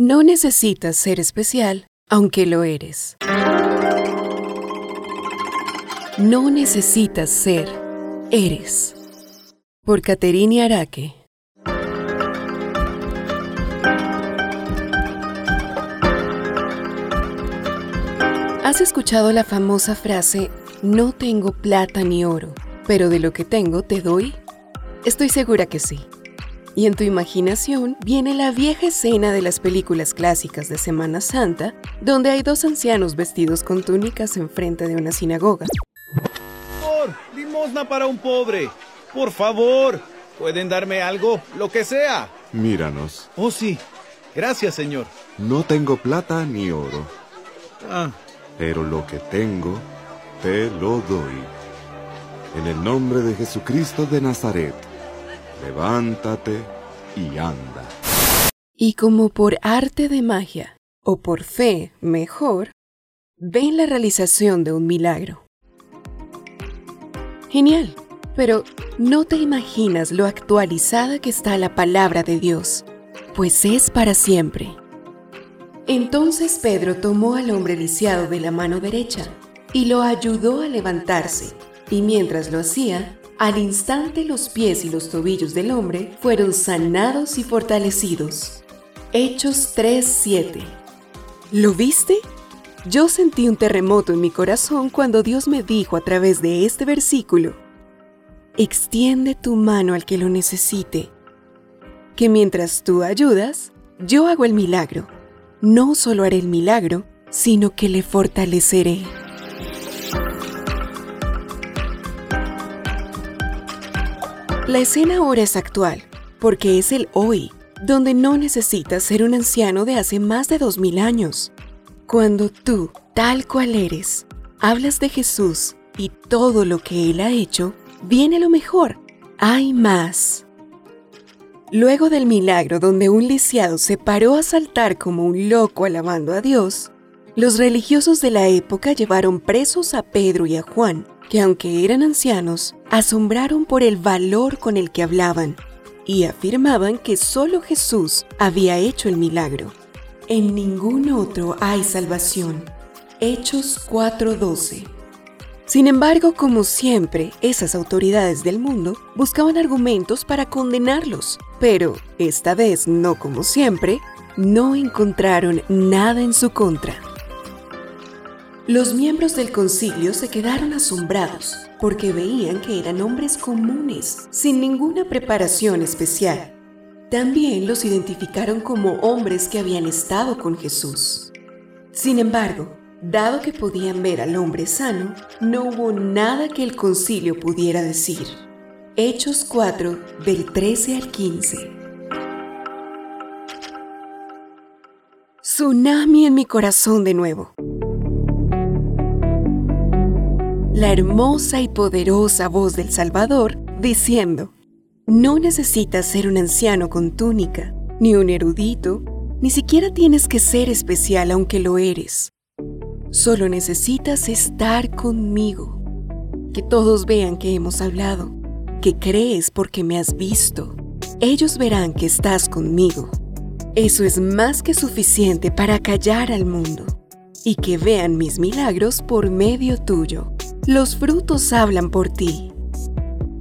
No necesitas ser especial, aunque lo eres. No necesitas ser, eres. Por Caterine Araque. ¿Has escuchado la famosa frase, no tengo plata ni oro, pero de lo que tengo te doy? Estoy segura que sí. Y en tu imaginación viene la vieja escena de las películas clásicas de Semana Santa, donde hay dos ancianos vestidos con túnicas enfrente de una sinagoga. Por limosna para un pobre. Por favor, ¿pueden darme algo? Lo que sea. Míranos. Oh, sí. Gracias, señor. No tengo plata ni oro, Ah, pero lo que tengo, te lo doy. En el nombre de Jesucristo de Nazaret, levántate y anda. Y como por arte de magia, o por fe mejor, ven la realización de un milagro. Genial, pero no te imaginas lo actualizada que está la palabra de Dios, pues es para siempre. Entonces Pedro tomó al hombre lisiado de la mano derecha y lo ayudó a levantarse, y mientras lo hacía, al instante los pies y los tobillos del hombre fueron sanados y fortalecidos. Hechos 3:7 ¿Lo viste? Yo sentí un terremoto en mi corazón cuando Dios me dijo a través de este versículo, extiende tu mano al que lo necesite, que mientras tú ayudas, yo hago el milagro. No solo haré el milagro, sino que le fortaleceré. La escena ahora es actual, porque es el hoy, donde no necesitas ser un anciano de hace más de dos mil años. Cuando tú, tal cual eres, hablas de Jesús y todo lo que Él ha hecho, viene lo mejor. Hay más. Luego del milagro donde un lisiado se paró a saltar como un loco alabando a Dios, los religiosos de la época llevaron presos a Pedro y a Juan, que aunque eran ancianos, asombraron por el valor con el que hablaban y afirmaban que solo Jesús había hecho el milagro. En ningún otro hay salvación. Hechos 4:12. Sin embargo, como siempre, esas autoridades del mundo buscaban argumentos para condenarlos, pero esta vez, no como siempre, no encontraron nada en su contra. Los miembros del concilio se quedaron asombrados porque veían que eran hombres comunes, sin ninguna preparación especial. También los identificaron como hombres que habían estado con Jesús. Sin embargo, dado que podían ver al hombre sano, no hubo nada que el concilio pudiera decir. Hechos 4, del 13 al 15. Tsunami en mi corazón de nuevo. La hermosa y poderosa voz del Salvador diciendo, no necesitas ser un anciano con túnica, ni un erudito, ni siquiera tienes que ser especial aunque lo eres. Solo necesitas estar conmigo. Que todos vean que hemos hablado, que crees porque me has visto. Ellos verán que estás conmigo. Eso es más que suficiente para callar al mundo y que vean mis milagros por medio tuyo. Los frutos hablan por ti.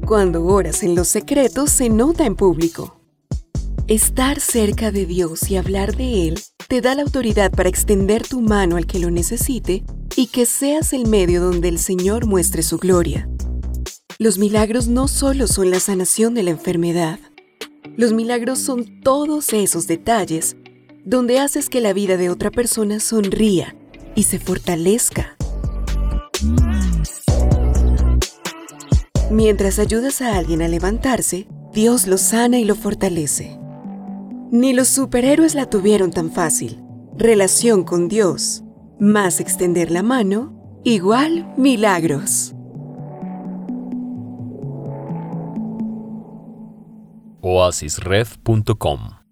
Cuando oras en los secretos se nota en público. Estar cerca de Dios y hablar de Él te da la autoridad para extender tu mano al que lo necesite y que seas el medio donde el Señor muestre su gloria. Los milagros no solo son la sanación de la enfermedad. Los milagros son todos esos detalles donde haces que la vida de otra persona sonría y se fortalezca. Mientras ayudas a alguien a levantarse, Dios lo sana y lo fortalece. Ni los superhéroes la tuvieron tan fácil. Relación con Dios, más extender la mano, igual milagros. oasisred.com